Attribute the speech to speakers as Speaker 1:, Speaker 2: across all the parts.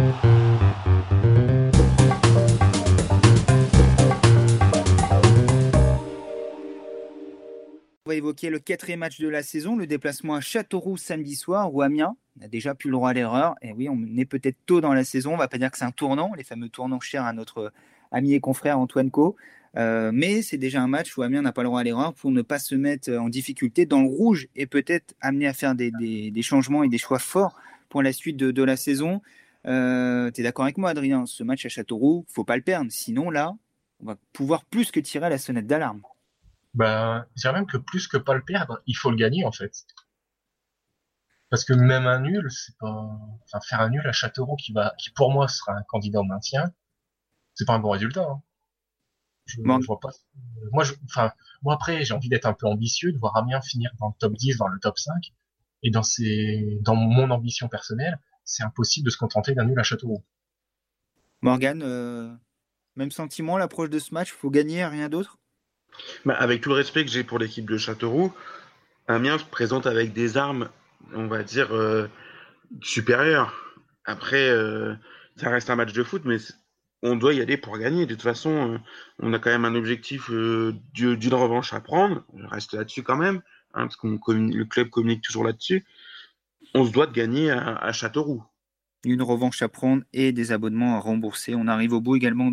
Speaker 1: On va évoquer le quatrième match de la saison, le déplacement à Châteauroux samedi soir, où Amiens n'a déjà plus le droit à l'erreur. Et oui, on est peut-être tôt dans la saison, on va pas dire que c'est un tournant, les fameux tournants chers à notre ami et confrère Antoine Co. Euh, mais c'est déjà un match où Amiens n'a pas le droit à l'erreur pour ne pas se mettre en difficulté dans le rouge et peut-être amener à faire des, changements et des choix forts pour la suite de, la saison. Euh, tu es d'accord avec moi, Adrien Ce match à Châteauroux, faut pas le perdre. Sinon, là, on va pouvoir plus que tirer la sonnette d'alarme.
Speaker 2: Ben, je dirais même que plus que pas le perdre, il faut le gagner en fait. Parce que même un nul, c'est pas, enfin, faire un nul à Châteauroux qui va, qui pour moi sera un candidat au maintien, c'est pas un bon résultat. Hein. Je, vois pas. Moi, je, enfin, moi après, j'ai envie d'être un peu ambitieux, de voir Amiens finir dans le top 10, dans le top 5. Et dans dans mon ambition personnelle, c'est impossible de se contenter d'un nul à Châteauroux.
Speaker 1: Morgan, euh, même sentiment, l'approche de ce match, faut gagner, rien d'autre?
Speaker 3: Bah, avec tout le respect que j'ai pour l'équipe de Châteauroux, Amiens se présente avec des armes, on va dire, euh, supérieures. Après, euh, ça reste un match de foot, mais on doit y aller pour gagner. De toute façon, euh, on a quand même un objectif d'une revanche à prendre. Je reste là-dessus quand même, hein, parce que le club communique toujours là-dessus. On se doit de gagner à, Châteauroux.
Speaker 1: Une revanche à prendre et des abonnements à rembourser. On arrive au bout également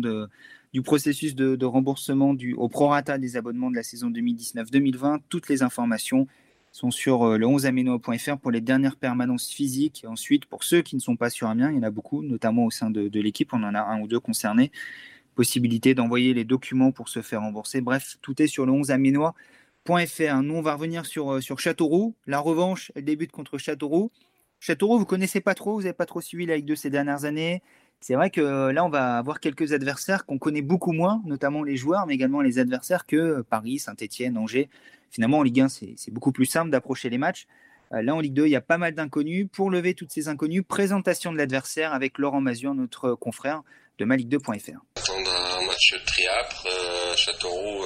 Speaker 1: du processus de, remboursement du, au prorata des abonnements de la saison 2019-2020. Toutes les informations sont sur euh, le 11amenoa.fr pour les dernières permanences physiques. ensuite, pour ceux qui ne sont pas sur Amiens, il y en a beaucoup, notamment au sein de, l'équipe, on en a un ou deux concernés. Possibilité d'envoyer les documents pour se faire rembourser. Bref, tout est sur le 11amenoa.fr. Nous, on va revenir sur, euh, sur Châteauroux. La revanche, elle débute contre Châteauroux. Châteauroux, vous connaissez pas trop, vous n'avez pas trop suivi la Ligue de ces dernières années. C'est vrai que euh, là, on va avoir quelques adversaires qu'on connaît beaucoup moins, notamment les joueurs, mais également les adversaires que euh, Paris, Saint-Etienne, Angers. Finalement, en Ligue 1, c'est beaucoup plus simple d'approcher les matchs. Là, en Ligue 2, il y a pas mal d'inconnus. Pour lever toutes ces inconnus, présentation de l'adversaire avec Laurent Mazur, notre confrère de maligue2.fr.
Speaker 4: Attendre un match Châteauroux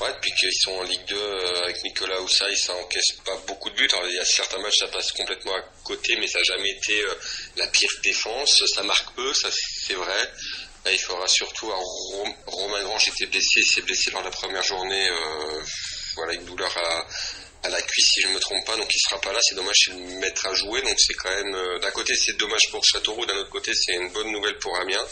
Speaker 4: Ouais, depuis qu'ils sont en Ligue 2 euh, avec Nicolas Oussaï, ça encaisse pas beaucoup de buts. Alors, il y a certains matchs, ça passe complètement à côté, mais ça n'a jamais été euh, la pire défense. Ça marque peu, ça c'est vrai. Là, il faudra surtout. Romain Grange était blessé, il s'est blessé lors de la première journée. Euh, voilà, une douleur à, à la cuisse si je me trompe pas, donc il sera pas là. C'est dommage, c'est le mettre à jouer. Donc c'est quand même. d'un côté, c'est dommage pour Châteauroux, d'un autre côté, c'est une bonne nouvelle pour Amiens.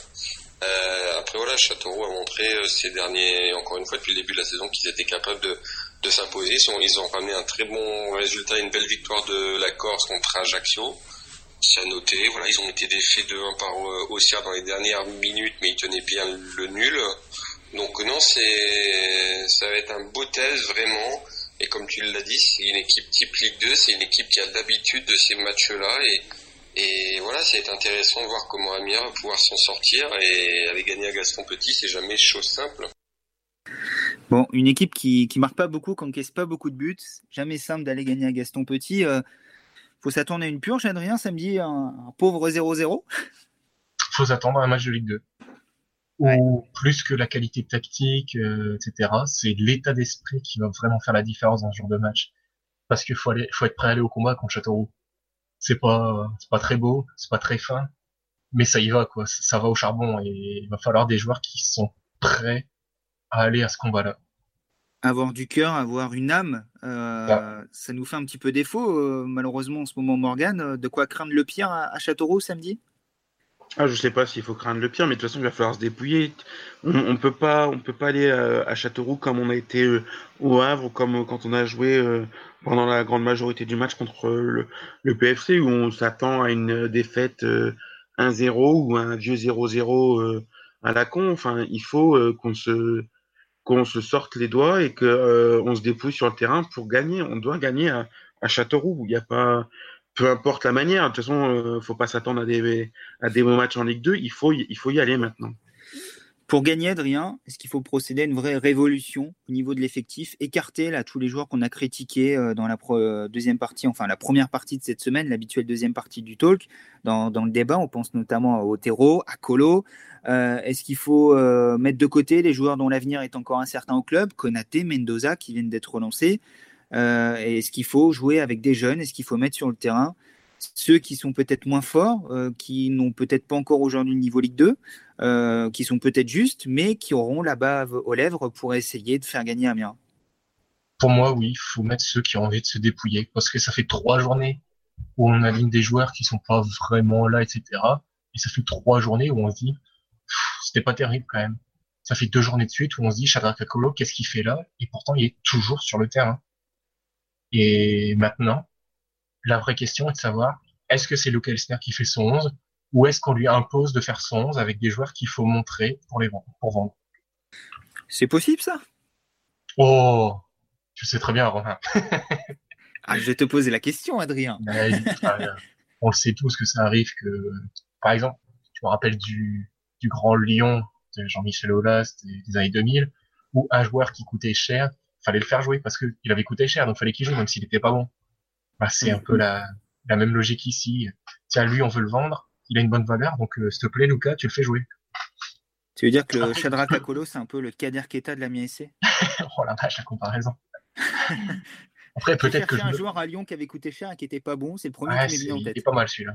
Speaker 4: Euh, après voilà, Châteauroux a montré euh, ces derniers, encore une fois depuis le début de la saison, qu'ils étaient capables de, de s'imposer. Ils ont ramené un très bon résultat, une belle victoire de la Corse contre Ajaccio. C'est à noter. Voilà, ils ont été défaits de 1 par euh, Auxerre dans les dernières minutes, mais ils tenaient bien le nul. Donc non, c'est ça va être un beau test vraiment. Et comme tu l'as dit, c'est une équipe type Ligue 2, c'est une équipe qui a l'habitude de ces matchs-là et et voilà, c'est intéressant de voir comment Amiens va pouvoir s'en sortir et aller gagner à Gaston Petit, c'est jamais chose simple.
Speaker 1: Bon, une équipe qui, qui marque pas beaucoup, qui encaisse pas beaucoup de buts, jamais simple d'aller gagner à Gaston Petit. Euh, faut s'attendre à une purge, Adrien, samedi, un, un pauvre 0-0
Speaker 2: Faut s'attendre à un match de Ligue 2. Ou plus que la qualité tactique, euh, etc. C'est l'état d'esprit qui va vraiment faire la différence dans ce genre de match. Parce qu'il faut, aller, faut être prêt à aller au combat contre Châteauroux c'est pas c'est pas très beau, c'est pas très fin, mais ça y va quoi, ça va au charbon et il va falloir des joueurs qui sont prêts à aller à ce combat-là.
Speaker 1: Avoir du cœur, avoir une âme, euh, ça nous fait un petit peu défaut euh, malheureusement en ce moment Morgan. De quoi craindre le pire à Châteauroux samedi?
Speaker 3: Ah, je sais pas s'il faut craindre le pire, mais de toute façon, il va falloir se dépouiller. On, on peut pas, on peut pas aller à, Châteauroux comme on a été euh, au Havre, comme euh, quand on a joué euh, pendant la grande majorité du match contre le, le PFC, où on s'attend à une défaite 1-0 ou un vieux 0-0 à la con. Enfin, il faut qu'on se qu'on se sorte les doigts et que on se dépouille sur le terrain pour gagner. On doit gagner à, à Châteauroux. Il n'y a pas, peu importe la manière. De toute façon, ne euh, faut pas s'attendre à des, à bons matchs en Ligue 2. Il faut, il faut y aller maintenant.
Speaker 1: Pour gagner, Adrien, est-ce qu'il faut procéder à une vraie révolution au niveau de l'effectif Écarter là, tous les joueurs qu'on a critiqués euh, dans la euh, deuxième partie, enfin la première partie de cette semaine, l'habituelle deuxième partie du talk, dans, dans, le débat, on pense notamment à Otero, à Colo. est-ce qu'il faut mettre de côté les joueurs dont l'avenir est encore incertain au club? Konaté, Mendoza qui viennent d'être relancés euh, est-ce qu'il faut jouer avec des jeunes Est-ce qu'il faut mettre sur le terrain ceux qui sont peut-être moins forts, euh, qui n'ont peut-être pas encore aujourd'hui le niveau Ligue 2, euh, qui sont peut-être justes, mais qui auront la bave aux lèvres pour essayer de faire gagner Amiens
Speaker 2: Pour moi, oui, il faut mettre ceux qui ont envie de se dépouiller, parce que ça fait trois journées où on aligne des joueurs qui sont pas vraiment là, etc. Et ça fait trois journées où on se dit, c'était pas terrible quand même. Ça fait deux journées de suite où on se dit, Shadrach Kakolo, qu'est-ce qu'il fait là? Et pourtant, il est toujours sur le terrain. Et maintenant, la vraie question est de savoir, est-ce que c'est Luke Elsner qui fait son 11 ou est-ce qu'on lui impose de faire son 11 avec des joueurs qu'il faut montrer pour les vendre, pour vendre?
Speaker 1: C'est possible ça?
Speaker 2: Oh, tu sais très bien, Romain.
Speaker 1: ah, je vais te poser la question, Adrien.
Speaker 2: on le sait tous que ça arrive que, par exemple, tu me rappelles du, du grand Lyon de Jean-Michel Aulas des, des années 2000, où un joueur qui coûtait cher, fallait le faire jouer parce qu'il avait coûté cher, donc fallait qu'il joue même s'il n'était pas bon. Bah, c'est un peu la, la même logique ici. Tiens, lui, on veut le vendre, il a une bonne valeur, donc euh, s'il te plaît, Lucas, tu le fais jouer.
Speaker 1: Tu veux dire que le Shadrach Akolo, c'est un peu le Kader Keta de la MSC
Speaker 2: Oh la vache, la comparaison. Après, peut-être que.
Speaker 1: Je un joueur à Lyon qui avait coûté cher et qui était pas bon, c'est le premier qui m'est venu en tête.
Speaker 2: Il est pas mal celui-là.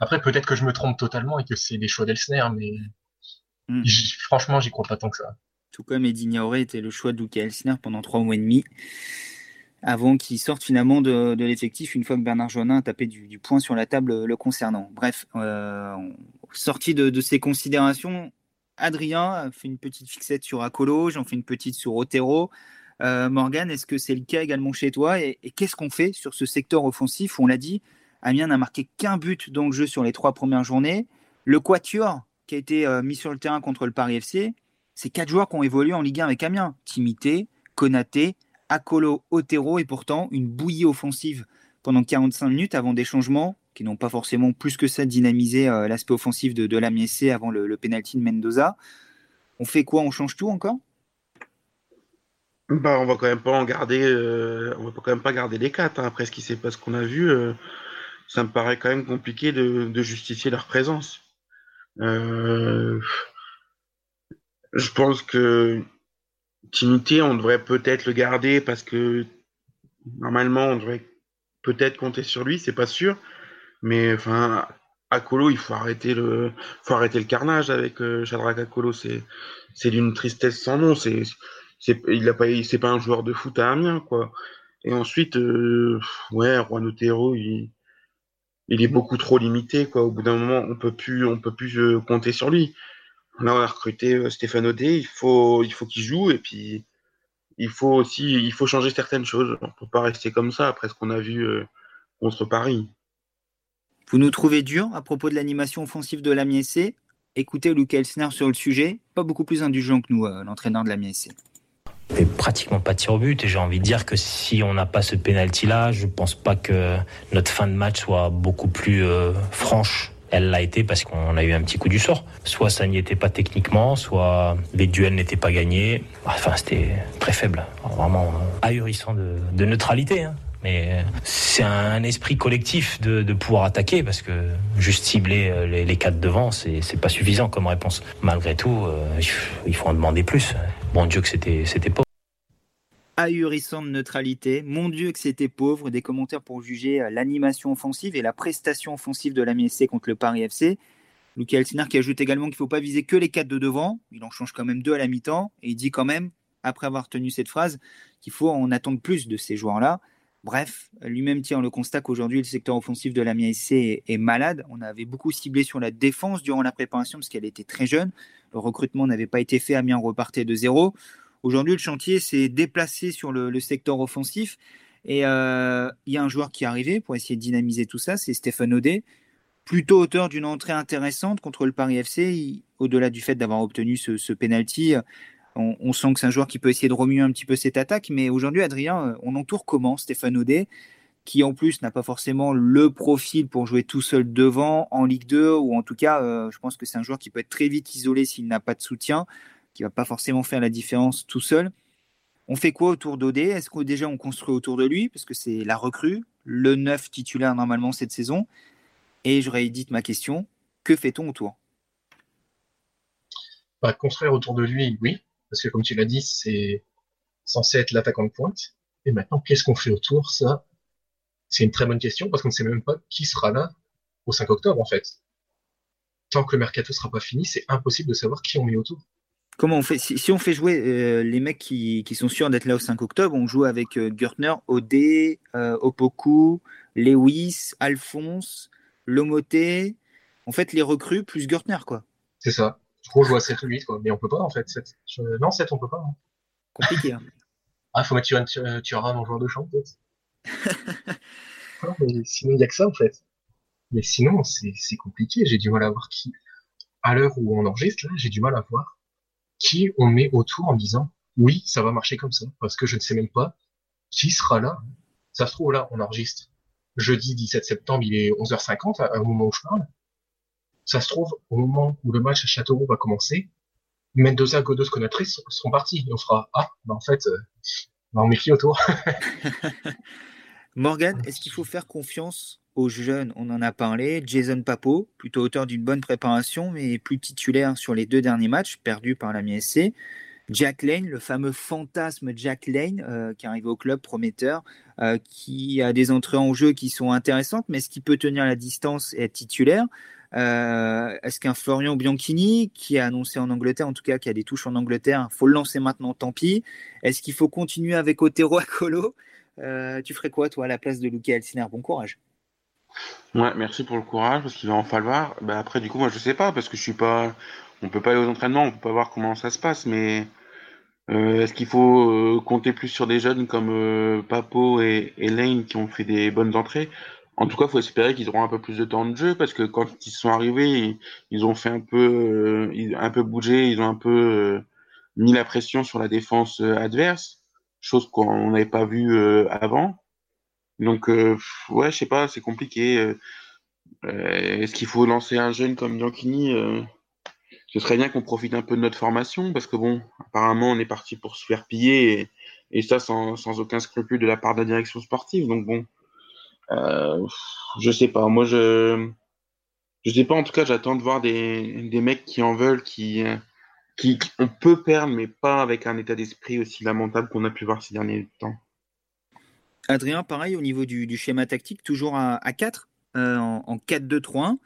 Speaker 2: Après, peut-être que je me trompe totalement et que c'est des choix d'Elsner, mais hmm. franchement, j'y crois pas tant que ça.
Speaker 1: Tout comme Edina Auré était le choix de Luca Elsner pendant trois mois et demi avant qu'il sorte finalement de, l'effectif une fois que Bernard Joannin a tapé du, point sur la table le concernant. Bref, euh, sorti de, ces considérations, Adrien a fait une petite fixette sur Acolo, j'en fais une petite sur Otero. Euh, Morgan, est-ce que c'est le cas également chez toi Et, qu'est-ce qu'on fait sur ce secteur offensif On l'a dit, Amiens n'a marqué qu'un but dans le jeu sur les trois premières journées. Le Quatuor, qui a été euh, mis sur le terrain contre le Paris FC, c'est quatre joueurs qui ont évolué en Ligue 1 avec Amiens. Timité, Konaté, Akolo, Otero et pourtant une bouillie offensive pendant 45 minutes avant des changements qui n'ont pas forcément plus que ça dynamisé euh, l'aspect offensif de, de la avant le, le penalty de Mendoza. On fait quoi? On change tout encore?
Speaker 3: Bah, on va quand même pas en garder, euh, on va quand même pas garder les quatre hein. après ce qui s'est passé, qu'on a vu. Euh, ça me paraît quand même compliqué de, justifier leur présence. Je pense que Timité, on devrait peut-être le garder parce que normalement, on devrait peut-être compter sur lui, c'est pas sûr. Mais enfin, Akolo, il faut arrêter le, faut arrêter le carnage avec euh, Shadrach Akolo. C'est, c'est d'une tristesse sans nom. C'est, c'est, il a pas, c'est pas un joueur de foot à Amiens, quoi. Et ensuite, euh, ouais, Juan Otero, il, il est beaucoup trop limité, quoi. Au bout d'un moment, on peut plus, on peut plus euh, compter sur lui. Là, on a recruté euh, Stéphane Audet, il faut, il faut qu'il joue et puis il faut aussi, il faut changer certaines choses. On ne peut pas rester comme ça après ce qu'on a vu euh, contre Paris.
Speaker 1: Vous nous trouvez dur à propos de l'animation offensive de l'AMIEC Écoutez Luc Elsner sur le sujet, pas beaucoup plus indulgent que nous, euh, l'entraîneur de l'AMIEC.
Speaker 5: Et pratiquement pas de tir au but et j'ai envie de dire que si on n'a pas ce penalty là, je pense pas que notre fin de match soit beaucoup plus franche elle l'a été parce qu'on a eu un petit coup du sort. Soit ça n'y était pas techniquement, soit les duels n'étaient pas gagnés. Enfin, c'était très faible, vraiment ahurissant de, neutralité. Hein. Mais c'est un esprit collectif de, pouvoir attaquer parce que juste cibler euh, les, quatre devant, c'est pas suffisant comme réponse. Malgré tout, euh, il faut en demander plus. Bon Dieu que c'était pas
Speaker 1: ahurissante neutralité. Mon Dieu que c'était pauvre. Des commentaires pour juger euh, l'animation offensive et la prestation offensive de la MSC contre le Paris FC. Luc Elsner qui ajoute également qu'il ne faut pas viser que les quatre de devant. Il en change quand même deux à la mi-temps. Et il dit quand même, après avoir tenu cette phrase, qu'il faut en attendre plus de ces joueurs-là. Bref, lui-même tient le constat qu'aujourd'hui, le secteur offensif de la MSC est, est, malade. On avait beaucoup ciblé sur la défense durant la préparation parce qu'elle était très jeune. Le recrutement n'avait pas été fait. Amiens repartait de zéro. Aujourd'hui, le chantier s'est déplacé sur le, secteur offensif. Et euh, il y a un joueur qui est arrivé pour essayer de dynamiser tout ça, c'est Stéphane Audet, plutôt auteur d'une entrée intéressante contre le Paris FC. Au-delà du fait d'avoir obtenu ce, penalty, on, sent que c'est un joueur qui peut essayer de remuer un petit peu cette attaque. Mais aujourd'hui, Adrien, on entoure comment Stéphane Audet qui en plus n'a pas forcément le profil pour jouer tout seul devant en Ligue 2, ou en tout cas, euh, je pense que c'est un joueur qui peut être très vite isolé s'il n'a pas de soutien qui va pas forcément faire la différence tout seul. On fait quoi autour d'Odé Est-ce que déjà on construit autour de lui? Parce que c'est la recrue, le neuf titulaire normalement cette saison Et j'aurais dit ma question que fait-on autour?
Speaker 2: Bah, Construire autour de lui, oui, parce que comme tu l'as dit, c'est censé être l'attaquant de pointe. Et maintenant, qu'est-ce qu'on fait autour? Ça, C'est une très bonne question parce qu'on ne sait même pas qui sera là au 5 octobre en fait. Tant que le mercato sera pas fini, c'est impossible de savoir qui on met autour.
Speaker 1: Comment on fait si, on fait jouer euh, les mecs qui, sont sûrs d'être là au 5 octobre, on joue avec euh, Gertner, Odé, euh, Opoku, Lewis, Alphonse, Lomoté. En fait, les recrues plus Gertner, quoi.
Speaker 2: C'est ça. On joue à 7 ou 8, quoi. Mais on peut pas, en fait. 7. Non, 7, on peut pas. Hein.
Speaker 1: Compliqué. Hein.
Speaker 2: ah, faut mettre Thuram en joueur de champ, peut-être. sinon, il n'y a que ça, en fait. Mais sinon, c'est compliqué. J'ai du mal à voir qui. À l'heure où on enregistre, j'ai du mal à voir qui on met autour en disant oui, ça va marcher comme ça. Parce que je ne sais même pas qui sera là. Ça se trouve, là, on enregistre jeudi 17 septembre, il est 11h50 au moment où je parle. Ça se trouve, au moment où le match à Châteauroux va commencer, Mendoza, Godos, Conatrice seront partis. Et on fera, ah, bah en fait, euh, bah on met qui autour?
Speaker 1: Morgan, est-ce qu'il faut faire confiance aux jeunes On en a parlé. Jason Papo, plutôt auteur d'une bonne préparation, mais plus titulaire sur les deux derniers matchs, perdus par la MSC. Jack Lane, le fameux fantasme Jack Lane, euh, qui arrive au club prometteur, euh, qui a des entrées en jeu qui sont intéressantes, mais est-ce qu'il peut tenir la distance et être titulaire euh, Est-ce qu'un Florian Bianchini, qui a annoncé en Angleterre, en tout cas qui a des touches en Angleterre, faut le lancer maintenant, tant pis Est-ce qu'il faut continuer avec Otero Acolo Tu ferais quoi, toi, à la place de Luca Elsiner Bon courage.
Speaker 3: Merci pour le courage, parce qu'il va en falloir. Bah, après, du coup, moi, je sais pas, parce que je suis pas. On peut pas aller aux entraînements, on peut pas voir comment ça se passe, mais euh, est-ce qu'il faut euh, compter plus sur des jeunes comme euh, Papo et, Lane qui ont fait des bonnes entrées? En tout cas, il faut espérer qu'ils auront un peu plus de temps de jeu parce que quand ils sont arrivés, ils, ont fait un peu, un peu bouger, ils ont un peu mis la pression sur la défense adverse, chose qu'on n'avait pas vu avant. Donc, ouais, je sais pas, c'est compliqué. Est-ce qu'il faut lancer un jeune comme Bianchini ce serait bien qu'on profite un peu de notre formation, parce que bon, apparemment, on est parti pour se faire piller, et, ça sans, sans, aucun scrupule de la part de la direction sportive. Donc bon, euh, je sais pas. Moi, je je sais pas. En tout cas, j'attends de voir des, des mecs qui en veulent, qui, qui, on peut perdre, mais pas avec un état d'esprit aussi lamentable qu'on a pu voir ces derniers temps.
Speaker 1: Adrien, pareil au niveau du, du schéma tactique, toujours à, à 4, euh, en, en 4-2-3-1.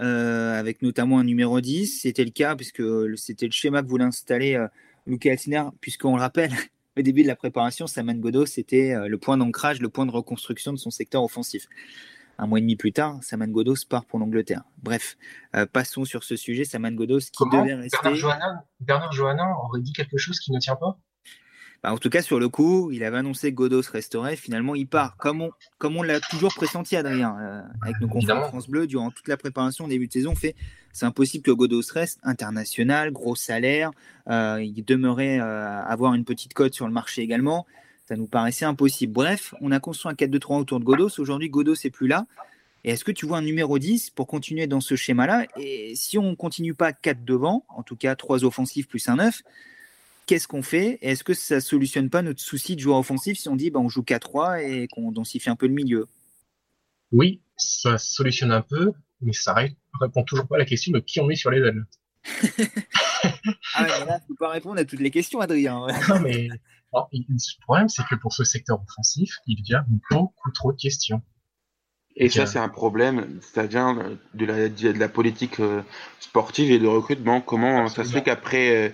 Speaker 1: Euh, avec notamment un numéro 10. C'était le cas puisque c'était le schéma que voulait installer euh, Luca Altiner, puisqu'on le rappelle, au début de la préparation, Saman Godo, c'était euh, le point d'ancrage, le point de reconstruction de son secteur offensif. Un mois et demi plus tard, Saman Godos part pour l'Angleterre. Bref, passons sur ce sujet. Saman Godos qui devait rester.
Speaker 2: Bernard Johanna aurait dit quelque chose qui ne tient pas?
Speaker 1: Bah, en tout cas, sur le coup, il avait annoncé que Godos resterait. Finalement, il part. Comme on, comme on l'a toujours pressenti, Adrien, euh, avec nos confrères France Bleu, durant toute la préparation début de saison, fait c'est impossible que Godos reste international, gros salaire. Euh, il demeurait euh, avoir une petite cote sur le marché également. Ça nous paraissait impossible. Bref, on a construit un 4-2-3 autour de Godos. Aujourd'hui, Godos n'est plus là. Et est-ce que tu vois un numéro 10 pour continuer dans ce schéma-là? Et si on ne continue pas 4 devant, en tout cas 3 offensifs plus un 9, qu'est-ce qu'on fait Est-ce que ça solutionne pas notre souci de joueur offensif si on dit bah, on joue 4-3 et qu'on densifie un peu le milieu?
Speaker 2: Oui, ça solutionne un peu, mais ça répond toujours pas à la question de qui on met sur les ailes.
Speaker 1: ah ouais, là, faut pas répondre à toutes les questions, Adrien.
Speaker 2: non, mais le problème, c'est que pour ce secteur offensif, il y a beaucoup trop de questions.
Speaker 3: Et ça, c'est un problème. Ça vient de la, de la politique euh, sportive et de recrutement. Comment ça se fait qu'après euh,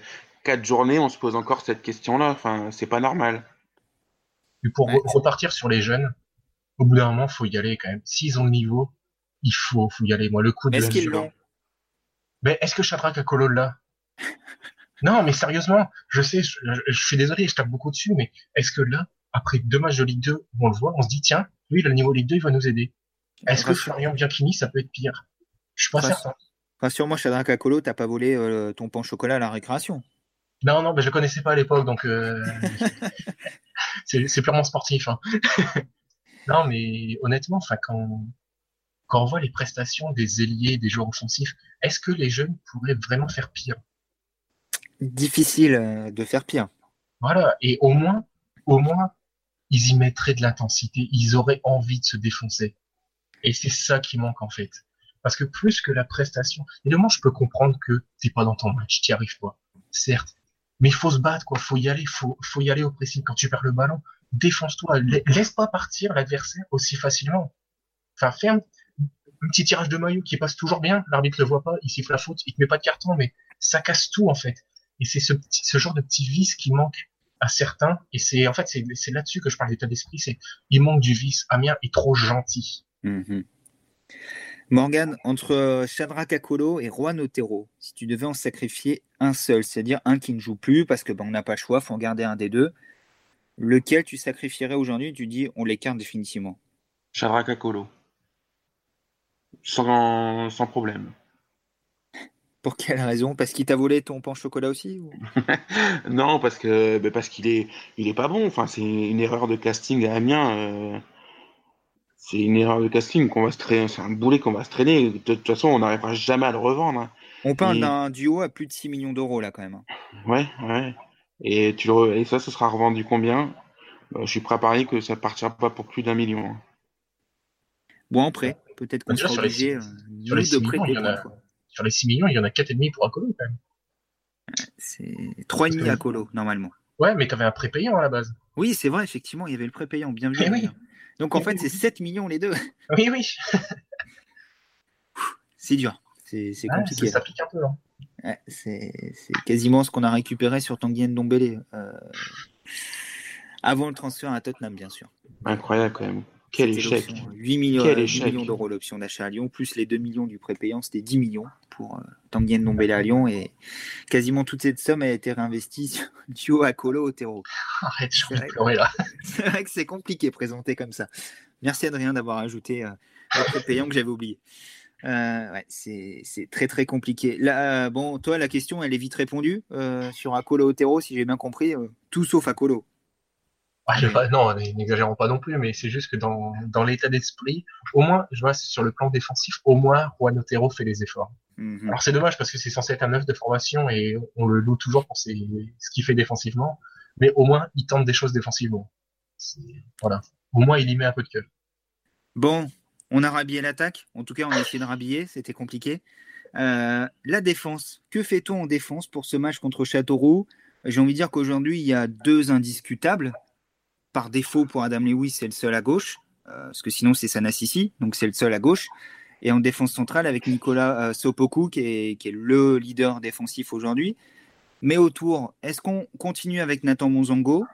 Speaker 3: quatre journées, on se pose encore cette question-là. Enfin, c'est pas normal.
Speaker 2: Et pour repartir sur les jeunes, au bout d'un moment, faut y aller quand même. S'ils ont le niveau, il faut, faut y aller. Moi, le coup de.
Speaker 1: Est-ce qu'ils l'ont
Speaker 2: Mais est-ce que Shadrach a Colo là? Non, mais sérieusement, je sais, je, suis désolé, je tape beaucoup dessus, mais est-ce que là, après deux matchs de Ligue 2, on le voit, on se dit tiens, lui, le niveau Ligue 2, il va nous aider. Est-ce que Florian Bianchini, ça peut être pire? Je suis pas certain.
Speaker 1: Rassure-moi, Shadrach Akolo, t'as pas volé euh, ton pain au chocolat à la récréation.
Speaker 2: Non, non, mais je connaissais pas à l'époque, donc euh, c'est purement sportif. Hein. non, mais honnêtement, quand, quand on voit les prestations des ailiers, des joueurs offensifs, est-ce que les jeunes pourraient vraiment faire pire?
Speaker 1: Difficile euh, de faire pire.
Speaker 2: Voilà, et au moins, au moins, ils y mettraient de l'intensité, ils auraient envie de se défoncer. Et c'est ça qui manque en fait. Parce que plus que la prestation, évidemment, je peux comprendre que t'es pas dans ton match, t'y arrives pas. Certes, mais il faut se battre, quoi. Faut y aller, faut, faut y aller au pressing. Quand tu perds le ballon, défonce-toi, laisse pas partir l'adversaire aussi facilement. Enfin, ferme un petit tirage de maillot qui passe toujours bien, l'arbitre le voit pas, il siffle la faute, il te met pas de carton, mais ça casse tout en fait. Et c'est ce, ce genre de petit vice qui manque à certains. Et c'est en fait c'est là-dessus que je parle d'état d'esprit, c'est il manque du vice. Amiens est trop gentil.
Speaker 1: Mhm. Morgan, entre Shadrach Akolo et Juan Otero, si tu devais en sacrifier un seul, c'est-à-dire un qui ne joue plus parce que ben, on n'a pas le choix, faut en garder un des deux, lequel tu sacrifierais aujourd'hui? Tu dis on l'écarte définitivement.
Speaker 3: Shadrach Akolo. Sans, sans problème.
Speaker 1: Pour quelle raison? Parce qu'il t'a volé ton pain chocolat aussi
Speaker 3: Non, parce que bah, parce qu'il est il est pas bon. Enfin, c'est une erreur de casting à Amiens. Euh, c'est une erreur de casting qu'on va se traîner. C'est un boulet qu'on va se traîner. De toute façon, on n'arrivera jamais à le revendre. Hein.
Speaker 1: On parle d'un duo à plus de 6 millions d'euros là quand même. Hein.
Speaker 3: Ouais, ouais. Et tu le... et ça, ce sera revendu combien? Bah, Je suis prêt à parier que ça partira pas pour plus d'un million. Hein.
Speaker 1: Bon, après, peut-être qu'on sera obligé euh, de prêter.
Speaker 2: Sur les 6 millions, il y en a 4,5 pour Akolo quand même.
Speaker 1: C'est 3,5 à Colo, normalement.
Speaker 2: Ouais, mais tu avais un prépayant à la base.
Speaker 1: Oui, c'est vrai, effectivement, il y avait le prépayant, bien vu.
Speaker 2: Eh
Speaker 1: Donc en fait, c'est 7 millions les deux.
Speaker 2: Oui, oui.
Speaker 1: c'est dur, c'est compliqué.
Speaker 2: Ça pique un peu.
Speaker 1: Hein. c'est quasiment ce qu'on a récupéré sur Tanguy Ndombele. Euh, avant le transfert à Tottenham, bien sûr.
Speaker 3: Incroyable quand même. Quel échec.
Speaker 1: 8 millions, millions d'euros l'option d'achat à Lyon, plus les 2 millions du prépayant, c'était 10 millions pour euh, Tanguy Ndombele à Lyon. Et quasiment toute cette somme a été réinvestie sur Duo Akolo Otero.
Speaker 2: Arrête, je vais pleurer là.
Speaker 1: C'est vrai que c'est compliqué présenté comme ça. Merci Adrien d'avoir ajouté euh, le prépayant que j'avais oublié. Euh, ouais, c'est très très compliqué. Là, bon, toi, la question, elle est vite répondue euh, sur Akolo Otero, si j'ai bien compris. tout sauf Akolo.
Speaker 2: Ah, non, n'exagérons pas non plus, mais c'est juste que dans, dans l'état d'esprit, au moins, je vois, sur le plan défensif, au moins, Juan Otero fait les efforts. Mhm. Alors c'est dommage parce que c'est censé être un neuf de formation et on le loue toujours pour ce qu'il fait défensivement, mais au moins, il tente des choses défensivement. Voilà. Au moins, il y met un peu de cœur.
Speaker 1: Bon, on a rhabillé l'attaque. En tout cas, on a essayé de rhabiller. C'était compliqué. Euh, la défense. Que fait-on en défense pour ce match contre Châteauroux? J'ai envie de dire qu'aujourd'hui, il y a deux indiscutables par défaut pour Adam Lewis, c'est le seul à gauche, euh, parce que sinon c'est Sanassisi, donc c'est le seul à gauche. Et en défense centrale avec Nicolas euh, Sopoku, qui est, le leader défensif aujourd'hui. Mais autour, est-ce qu'on continue avec Nathan Monzango,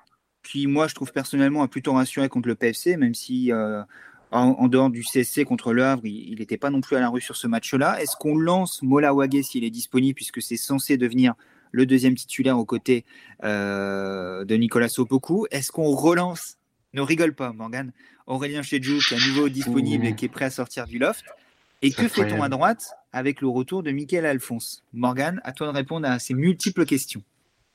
Speaker 1: qui moi je trouve personnellement a plutôt rassuré contre le PFC, même si euh, en, dehors du CSC contre le il n'était pas non plus à la rue sur ce match-là. Est-ce qu'on lance Mola s'il est disponible, puisque c'est censé devenir le deuxième titulaire aux côtés euh, de Nicolas Sopoku. Est-ce qu'on relance Ne rigole pas, Morgan. Aurélien Chedjou, qui est à nouveau disponible et qui est prêt à sortir du loft. Et que fait-on à droite avec le retour de Michael Alphonse? Morgan, à toi de répondre à ces multiples questions.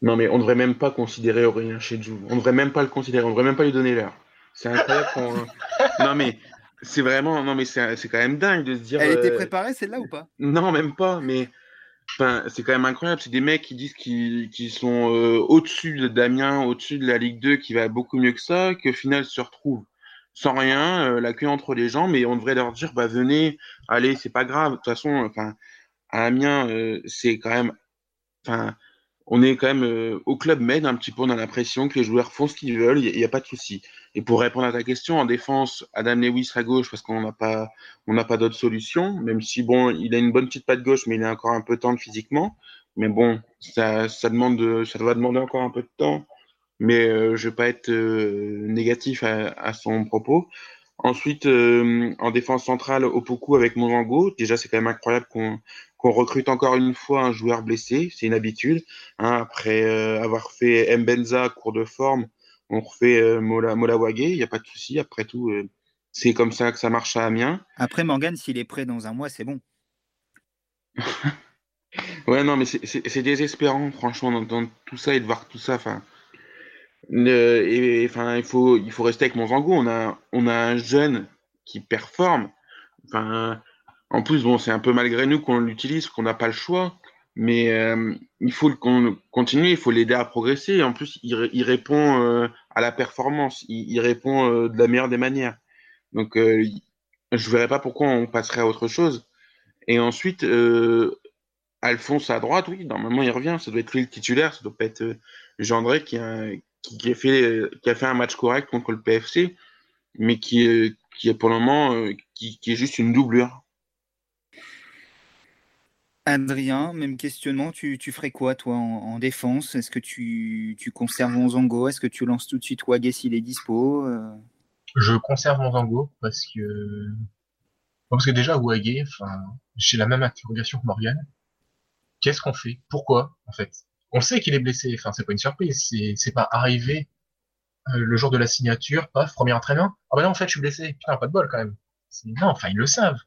Speaker 3: Non, mais on ne devrait même pas considérer Aurélien Chedjou. On ne devrait même pas le considérer. On ne devrait même pas lui donner l'heure. C'est incroyable non, mais c'est vraiment. Non, mais c'est quand même dingue de se dire.
Speaker 1: Elle était euh, préparée, celle-là, ou pas?
Speaker 3: Non, même pas. Mais Enfin, c'est quand même incroyable. C'est des mecs qui disent qu'ils sont euh, au-dessus d'Amiens, au-dessus de la Ligue 2, qui va beaucoup mieux que ça, qu'au final se retrouvent sans rien, euh, la queue entre les jambes, mais on devrait leur dire, bah venez, allez, c'est pas grave. De toute façon, enfin, à Amiens, euh, c'est quand même, on est quand même euh, au club Med un petit peu, on a l'impression que les joueurs font ce qu'ils veulent, il n'y a, pas de souci. Et pour répondre à ta question, en défense, Adam Lewis à gauche parce qu'on n'a pas, on n'a pas d'autre solution, même si bon, il a une bonne petite patte gauche, mais il est encore un peu tendre physiquement. Mais bon, ça, ça demande, ça va demander encore un peu de temps. Mais euh, je vais pas être euh, négatif à, à, son propos. Ensuite, en défense centrale, Opoku avec Monjango. Déjà, c'est quand même incroyable qu'on qu'on recrute encore une fois un joueur blessé, c'est une habitude. Hein, après euh, avoir fait Mbenza cours de forme, on refait euh, Mola, Mola il n'y a pas de souci. Après tout, euh, c'est comme ça que ça marche à Amiens.
Speaker 1: Après Morgan, s'il est prêt dans un mois, c'est bon.
Speaker 3: ouais, non, mais c'est désespérant, franchement, dans, tout ça et de voir tout ça. Enfin, enfin, il faut, il faut rester avec Monzango. On a, on a un jeune qui performe. Enfin, en plus, bon, c'est un peu malgré nous qu'on l'utilise, qu'on n'a pas le choix, mais euh, il faut qu'on continue, il faut l'aider à progresser. en plus, il, répond euh, à la performance, il, répond euh, de la meilleure des manières. Donc, je ne verrais pas pourquoi on passerait à autre chose. Et ensuite, Alphonse à droite, oui, normalement il revient. Ça doit être lui le titulaire, ça doit pas être Jean-André qui, a fait, qui a fait un match correct contre le PFC, mais qui est, pour le moment qui est juste une doublure.
Speaker 1: Adrien, même questionnement, tu, ferais quoi toi en, défense? Est-ce que tu, tu conserves Monzango Est-ce que tu lances tout de suite Wagé s'il est dispo euh?
Speaker 2: Je conserve Monzango parce que parce que déjà Wagé, j'ai la même interrogation que Morgan. Qu'est-ce qu'on fait? Pourquoi en fait? On sait qu'il est blessé, enfin c'est pas une surprise, c'est c'est pas arrivé euh, le jour de la signature, paf, premier entraînement. Ah bah non en fait je suis blessé, putain pas de bol quand même. Non, enfin ils le savent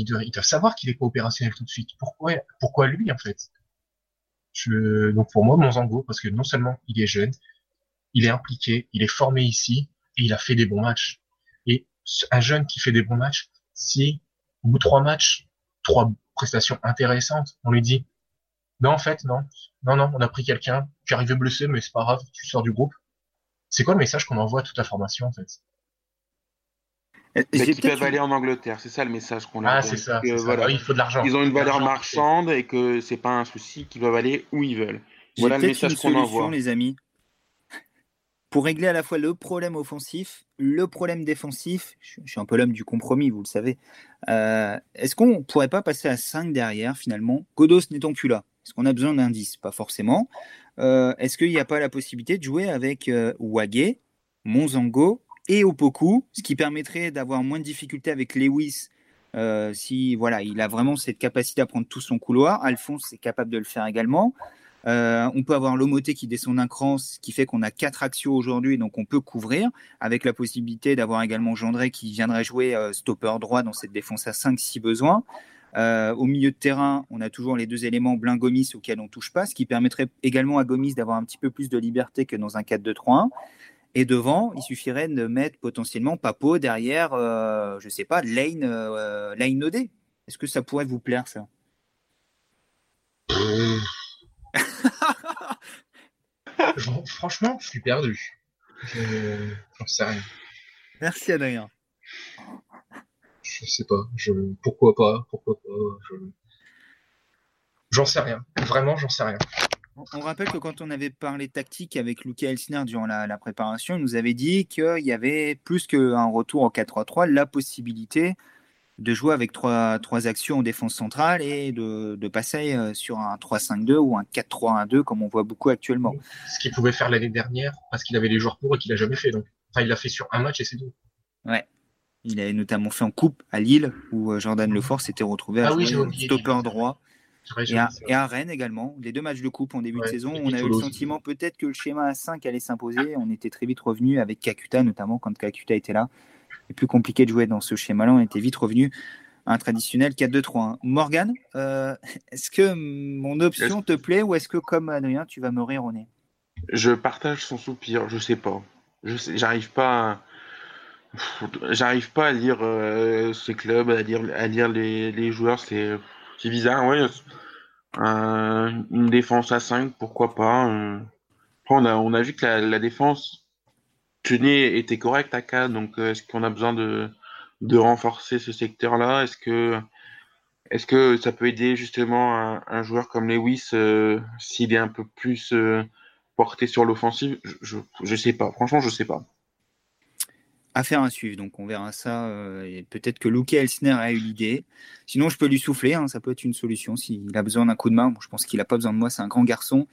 Speaker 2: ils doivent, savoir qu'il est pas opérationnel tout de suite. Pourquoi, pourquoi lui, en fait? Je, Donc pour moi, Monzango, parce que non seulement il est jeune, il est impliqué, il est formé ici, et il a fait des bons matchs. Et un jeune qui fait des bons matchs, si au bout de trois matchs, trois prestations intéressantes, on lui dit non en fait non, non non, on a pris quelqu'un qui arrivé blessé, mais c'est pas grave, tu sors du groupe. C'est quoi le message qu'on envoie à toute la formation en fait?
Speaker 3: Mais qui peuvent aller en Angleterre, c'est ça le message qu'on
Speaker 2: a. Ah, c'est ça, Voilà. il faut de l'argent.
Speaker 3: Ils ont une valeur marchande et que c'est pas un souci qu'ils peuvent aller où ils veulent.
Speaker 1: Voilà le message qu'on envoie. les amis. Pour régler à la fois le problème offensif, le problème défensif, je suis un peu l'homme du compromis, vous le savez. Euh, est-ce qu'on pourrait pas passer à 5 derrière finalement? Godos n'étant plus là. Est-ce qu'on a besoin d'indices? Pas forcément. Euh, est-ce qu'il n'y a pas la possibilité de jouer avec euh, Wagé, Monzango et Opoku, ce qui permettrait d'avoir moins de difficultés avec Lewis euh, si voilà, il a vraiment cette capacité à prendre tout son couloir. Alphonse est capable de le faire également. Euh, on peut avoir Lomoté qui descend d'un cran, ce qui fait qu'on a quatre axios aujourd'hui, donc on peut couvrir, avec la possibilité d'avoir également Gendré qui viendrait jouer euh, stopper droit dans cette défense à 5 si besoin. au milieu de terrain, on a toujours les deux éléments Blin-Gomis auxquels on touche pas, ce qui permettrait également à Gomis d'avoir un petit peu plus de liberté que dans un 4-2-3-1. Et devant, il suffirait de mettre potentiellement Papo derrière, euh, je sais pas, Lane, euh, Lane Nodé. Est-ce que ça pourrait vous plaire, ça?
Speaker 2: Franchement, je suis perdu. Je n'en sais rien.
Speaker 1: Merci, Adrien.
Speaker 2: Je sais pas. Je... Pourquoi pas? Pourquoi pas? J'en sais rien. Vraiment, j'en sais rien.
Speaker 1: On rappelle que quand on avait parlé tactique avec Luca Elsner durant la, préparation, il nous avait dit qu'il y avait plus qu'un retour en 4-3-3, la possibilité de jouer avec trois, trois actions en défense centrale et de, passer euh, sur un 3-5-2 ou un 4-3-1-2 comme on voit beaucoup actuellement.
Speaker 2: Ce qu'il pouvait faire l'année dernière parce qu'il avait les joueurs pour et qu'il n'a jamais fait. Donc. Enfin, il l'a fait sur un match et c'est tout.
Speaker 1: Ouais. Il a notamment fait en coupe à Lille où euh, Jordan Lefort s'était retrouvé à ah jouer stopper droit. Et à, Rennes également, les deux matchs de coupe en début de saison, on a eu le sentiment peut-être que le schéma à 5 allait s'imposer. On était très vite revenu avec Kakuta, notamment quand Kakuta était là. C'est plus compliqué de jouer dans ce schéma-là. On était vite revenu à un traditionnel 4-2-3. Morgan, euh, est-ce que mon option te plaît ou est-ce que, comme Adrien, tu vas me rire au nez
Speaker 3: Je partage son soupir, je sais pas. Je sais, j'arrive pas à... J'arrive pas à lire euh, ces clubs, à lire, à lire les, les joueurs, c'est c'est bizarre, ouais. Euh, une défense à 5, pourquoi pas. Euh. on a, on a vu que la, défense tenait, était correcte à 4, donc euh, est-ce qu'on a besoin de, de renforcer ce secteur-là? Est-ce que, est que ça peut aider justement un, joueur comme Lewis s'il est un peu plus porté sur l'offensive? Je, je, sais pas, franchement, je sais pas.
Speaker 1: Affaire à suivre, donc on verra ça. Euh, et peut-être que Luke Elsner a eu l'idée. Sinon, je peux lui souffler, hein, ça peut être une solution s'il a besoin d'un coup de main. je pense qu'il n'a pas besoin de moi, c'est un grand garçon.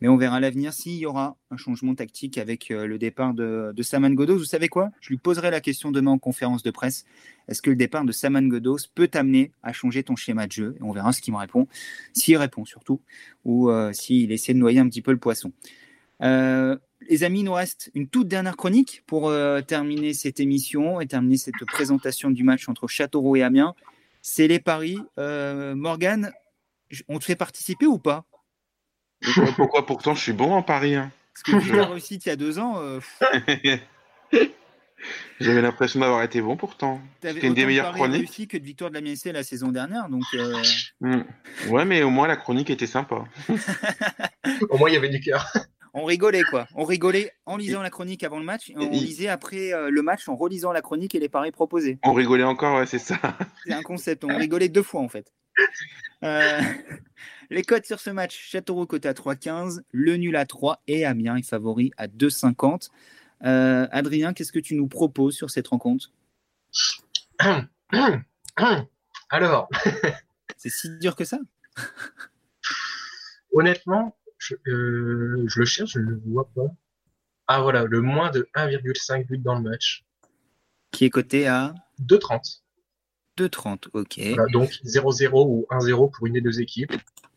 Speaker 1: Mais on verra l'avenir s'il y aura un changement tactique avec euh, le départ de, Saman Godos. Vous savez quoi? Je lui poserai la question demain en conférence de presse. Est-ce que le départ de Saman Godos peut t'amener à changer ton schéma de jeu? Et on verra ce qu'il me répond. S'il répond surtout, ou euh, s'il essaie de noyer un petit peu le poisson. Euh, les amis, il nous reste une toute dernière chronique pour euh, terminer cette émission et terminer cette présentation du match entre Châteauroux et Amiens. C'est les paris. Euh, Morgane, on te fait participer ou pas?
Speaker 3: Pourquoi pourtant je suis bon en paris hein.
Speaker 1: Parce que tu as réussi il y a deux ans. Euh,
Speaker 3: J'avais l'impression d'avoir été bon pourtant.
Speaker 1: C'était une des meilleures chroniques. réussi que de victoire de la MSC la saison dernière. Donc,
Speaker 3: hmm. Ouais, mais au moins la chronique était sympa.
Speaker 2: au moins il y avait du cœur
Speaker 1: on rigolait quoi. On rigolait en lisant la chronique avant le match, on lisait après euh, le match en relisant la chronique et les paris proposés.
Speaker 3: On rigolait encore, ouais, c'est ça.
Speaker 1: C'est un concept, on rigolait deux fois en fait. Euh, les codes sur ce match Châteauroux côté à 3,15, le nul à 3 et Amiens est favori à 2,50. Euh, Adrien, qu'est-ce que tu nous proposes sur cette rencontre?
Speaker 2: Alors,
Speaker 1: C'est si dur que ça?
Speaker 2: Honnêtement, je, euh, je le cherche, je ne le vois pas. Ah voilà, le moins de 1,5 but dans le match.
Speaker 1: Qui est coté à
Speaker 2: 2,30.
Speaker 1: 2,30. Ok.
Speaker 2: Voilà, donc 0-0 ou 1-0 pour une des deux équipes.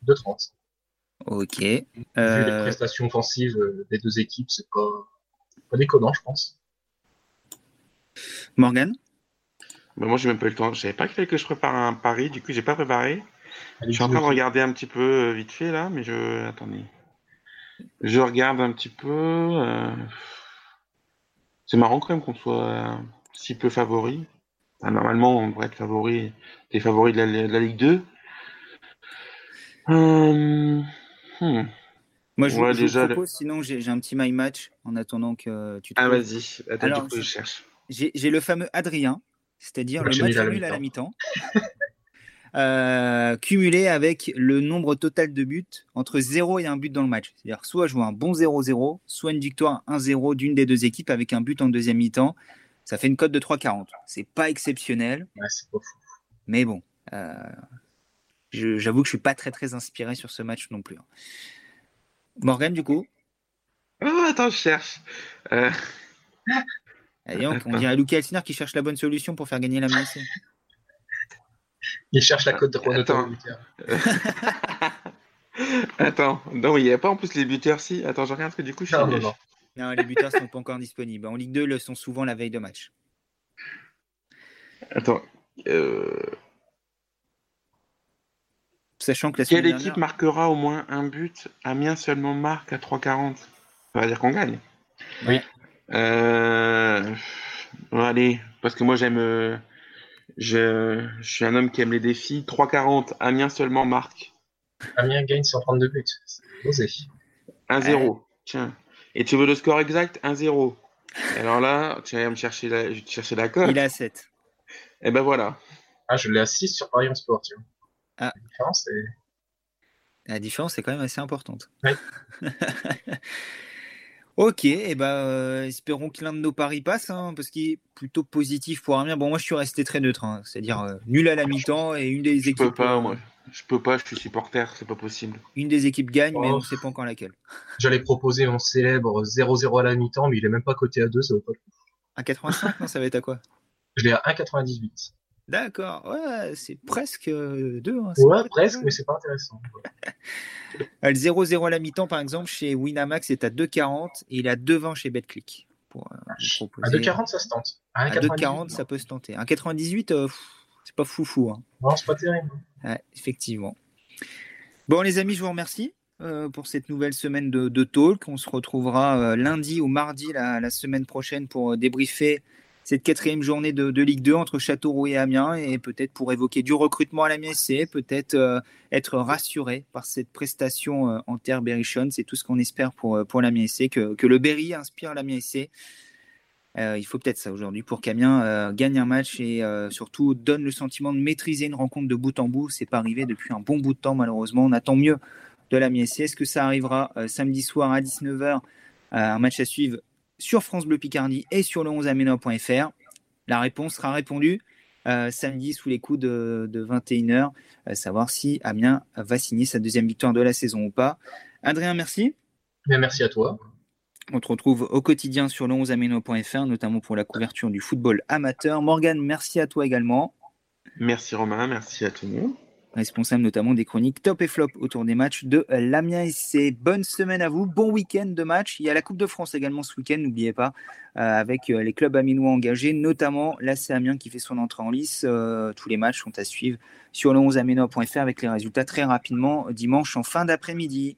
Speaker 2: 2,30.
Speaker 1: Ok.
Speaker 2: Vu les
Speaker 1: Euh,
Speaker 2: prestations offensives euh, des deux équipes, c'est pas, pas déconnant, je pense.
Speaker 1: Morgan?
Speaker 3: Bah, moi, j'ai même pas eu le temps. Je savais pas qu'il fallait que je prépare un pari. Du coup, j'ai pas préparé. Je suis en train de regarder un petit peu vite fait là, mais je. Attendez. Je regarde un petit peu. euh, C'est marrant quand même qu'on soit euh, si peu favori. Enfin, normalement, on devrait être favori, des favoris de la, de la Ligue 2. Euh, hmm.
Speaker 1: Moi, je,
Speaker 3: Ouais,
Speaker 1: je
Speaker 3: déjà,
Speaker 1: vous propose, sinon j'ai un petit my match en attendant que tu
Speaker 3: Ah,
Speaker 1: trouves.
Speaker 3: vas-y. Attends,
Speaker 1: Alors,
Speaker 3: du coup, je cherche.
Speaker 1: J'ai le fameux Adrien, c'est-à-dire le
Speaker 2: Match nul à la
Speaker 1: mi-temps, euh, cumulé avec le nombre total de buts entre 0 et un but dans le match. C'est-à-dire soit jouer un bon 0-0, soit une victoire 1-0 d'une des deux équipes avec un but en deuxième mi-temps. Ça fait une cote de 3,40. C'est pas exceptionnel,
Speaker 2: Ouais, c'est pas fou.
Speaker 1: mais bon. euh, J'avoue que je suis pas très très inspiré sur ce match non plus. hein. Morgan, du coup,
Speaker 3: Oh, attends, je cherche. Euh,
Speaker 1: Allez, on dirait Luca Elsner qui cherche la bonne solution pour faire gagner la MSC.
Speaker 2: Il cherche la cote de Renato
Speaker 3: Attends.
Speaker 2: Buter.
Speaker 3: Attends, non, il n'y a pas en plus les buteurs si. Attends, je regarde parce que du coup, je suis.
Speaker 2: Non, non, non.
Speaker 1: Non, les buteurs sont pas encore disponibles. En Ligue 2, ils le sont souvent la veille de match.
Speaker 3: Attends. euh,
Speaker 1: Sachant que la
Speaker 3: Quelle
Speaker 1: dernière,
Speaker 3: équipe marquera au moins un but Amiens seulement marque à 3,40. Ça veut dire qu'on gagne.
Speaker 2: Oui.
Speaker 3: Euh... bon, allez, parce que moi j'aime. Je... je suis un homme qui aime les défis. 3,40. Amiens seulement marque.
Speaker 2: Amiens gagne 132 buts. C'est osé.
Speaker 3: 1-0. Tiens. Et tu veux le score exact? 1-0. Alors là, tu vas me chercher la, je vais te chercher la cote.
Speaker 1: il est à 7.
Speaker 3: Et ben voilà.
Speaker 2: Ah, je l'ai à 6 sur Paris en Sport. Tu vois.
Speaker 1: Ah.
Speaker 2: La différence, c'est
Speaker 1: La différence est quand même assez importante.
Speaker 2: Ouais.
Speaker 1: ok, et ben euh, espérons que l'un de nos paris passe, hein, parce qu'il est plutôt positif pour Amiens. Bon, moi je suis resté très neutre, hein, c'est-à-dire euh, nul à la mi-temps et une des
Speaker 3: Je
Speaker 1: équipes,
Speaker 3: peux pas, moi. Je peux pas, je suis supporter, c'est pas possible.
Speaker 1: une des équipes gagne, mais
Speaker 2: Oh.
Speaker 1: on ne sait pas encore laquelle.
Speaker 2: J'allais proposer mon célèbre 0-0 à la mi-temps, mais il est même pas coté à 2, ça vaut pas le coup.
Speaker 1: À 85, non, ça va être à quoi?
Speaker 2: Je l'ai à 1,98.
Speaker 1: D'accord, ouais, c'est presque 2. Hein, c'est
Speaker 2: Ouais, presque, mais c'est pas intéressant.
Speaker 1: Euh, Le 0-0 à la mi-temps, par exemple, chez Winamax, est à 2,40 et il est à 2,20 chez BetClick. Pour, euh, vous
Speaker 2: À
Speaker 1: proposer-
Speaker 2: 2,40, ça se tente. À
Speaker 1: À
Speaker 2: 1,98,
Speaker 1: 2,40, ça peut se tenter. Un 98, euh, c'est pas foufou. Hein.
Speaker 2: Non, c'est pas terrible.
Speaker 1: Ouais, effectivement. Bon, les amis, je vous remercie euh, pour cette nouvelle semaine de, de talk. On se retrouvera euh, lundi ou mardi la, la semaine prochaine pour euh, débriefer cette quatrième journée de, de Ligue 2 entre Châteauroux et Amiens et peut-être pour évoquer du recrutement à l'Amiens SC, peut-être euh, être rassuré par cette prestation euh, en terre berrichonne. C'est tout ce qu'on espère pour, euh, pour l'Amiens SC, que, le Berry inspire l'Amiens SC. Euh, il faut peut-être ça aujourd'hui pour qu'Amiens gagne un match et surtout donne le sentiment de maîtriser une rencontre de bout en bout. C'est pas arrivé depuis un bon bout de temps malheureusement. On attend mieux de l'Amiens SC. Est-ce que ça arrivera samedi soir à 19h Un match à suivre sur France Bleu Picardie et sur le 11amena.fr. La réponse sera répondue euh, samedi sous les coups de, de 21h, euh, savoir si Amiens va signer sa deuxième victoire de la saison ou pas. Adrien, merci.
Speaker 2: Bien, merci à toi.
Speaker 1: On te retrouve au quotidien sur le 11ameno.fr, notamment pour la couverture du football amateur. Morgane, merci à toi également.
Speaker 3: Merci Romain, merci à tout le monde.
Speaker 1: Responsable notamment des chroniques top et flop autour des matchs de l'Amiens SC. Bonne semaine à vous, bon week-end de match. Il y a la Coupe de France également ce week-end, n'oubliez pas, euh, avec euh, les clubs aminois engagés, notamment l'AC Amiens qui fait son entrée en lice. Euh, tous les matchs sont à suivre sur le 11ameno.fr avec les résultats très rapidement dimanche en fin d'après-midi.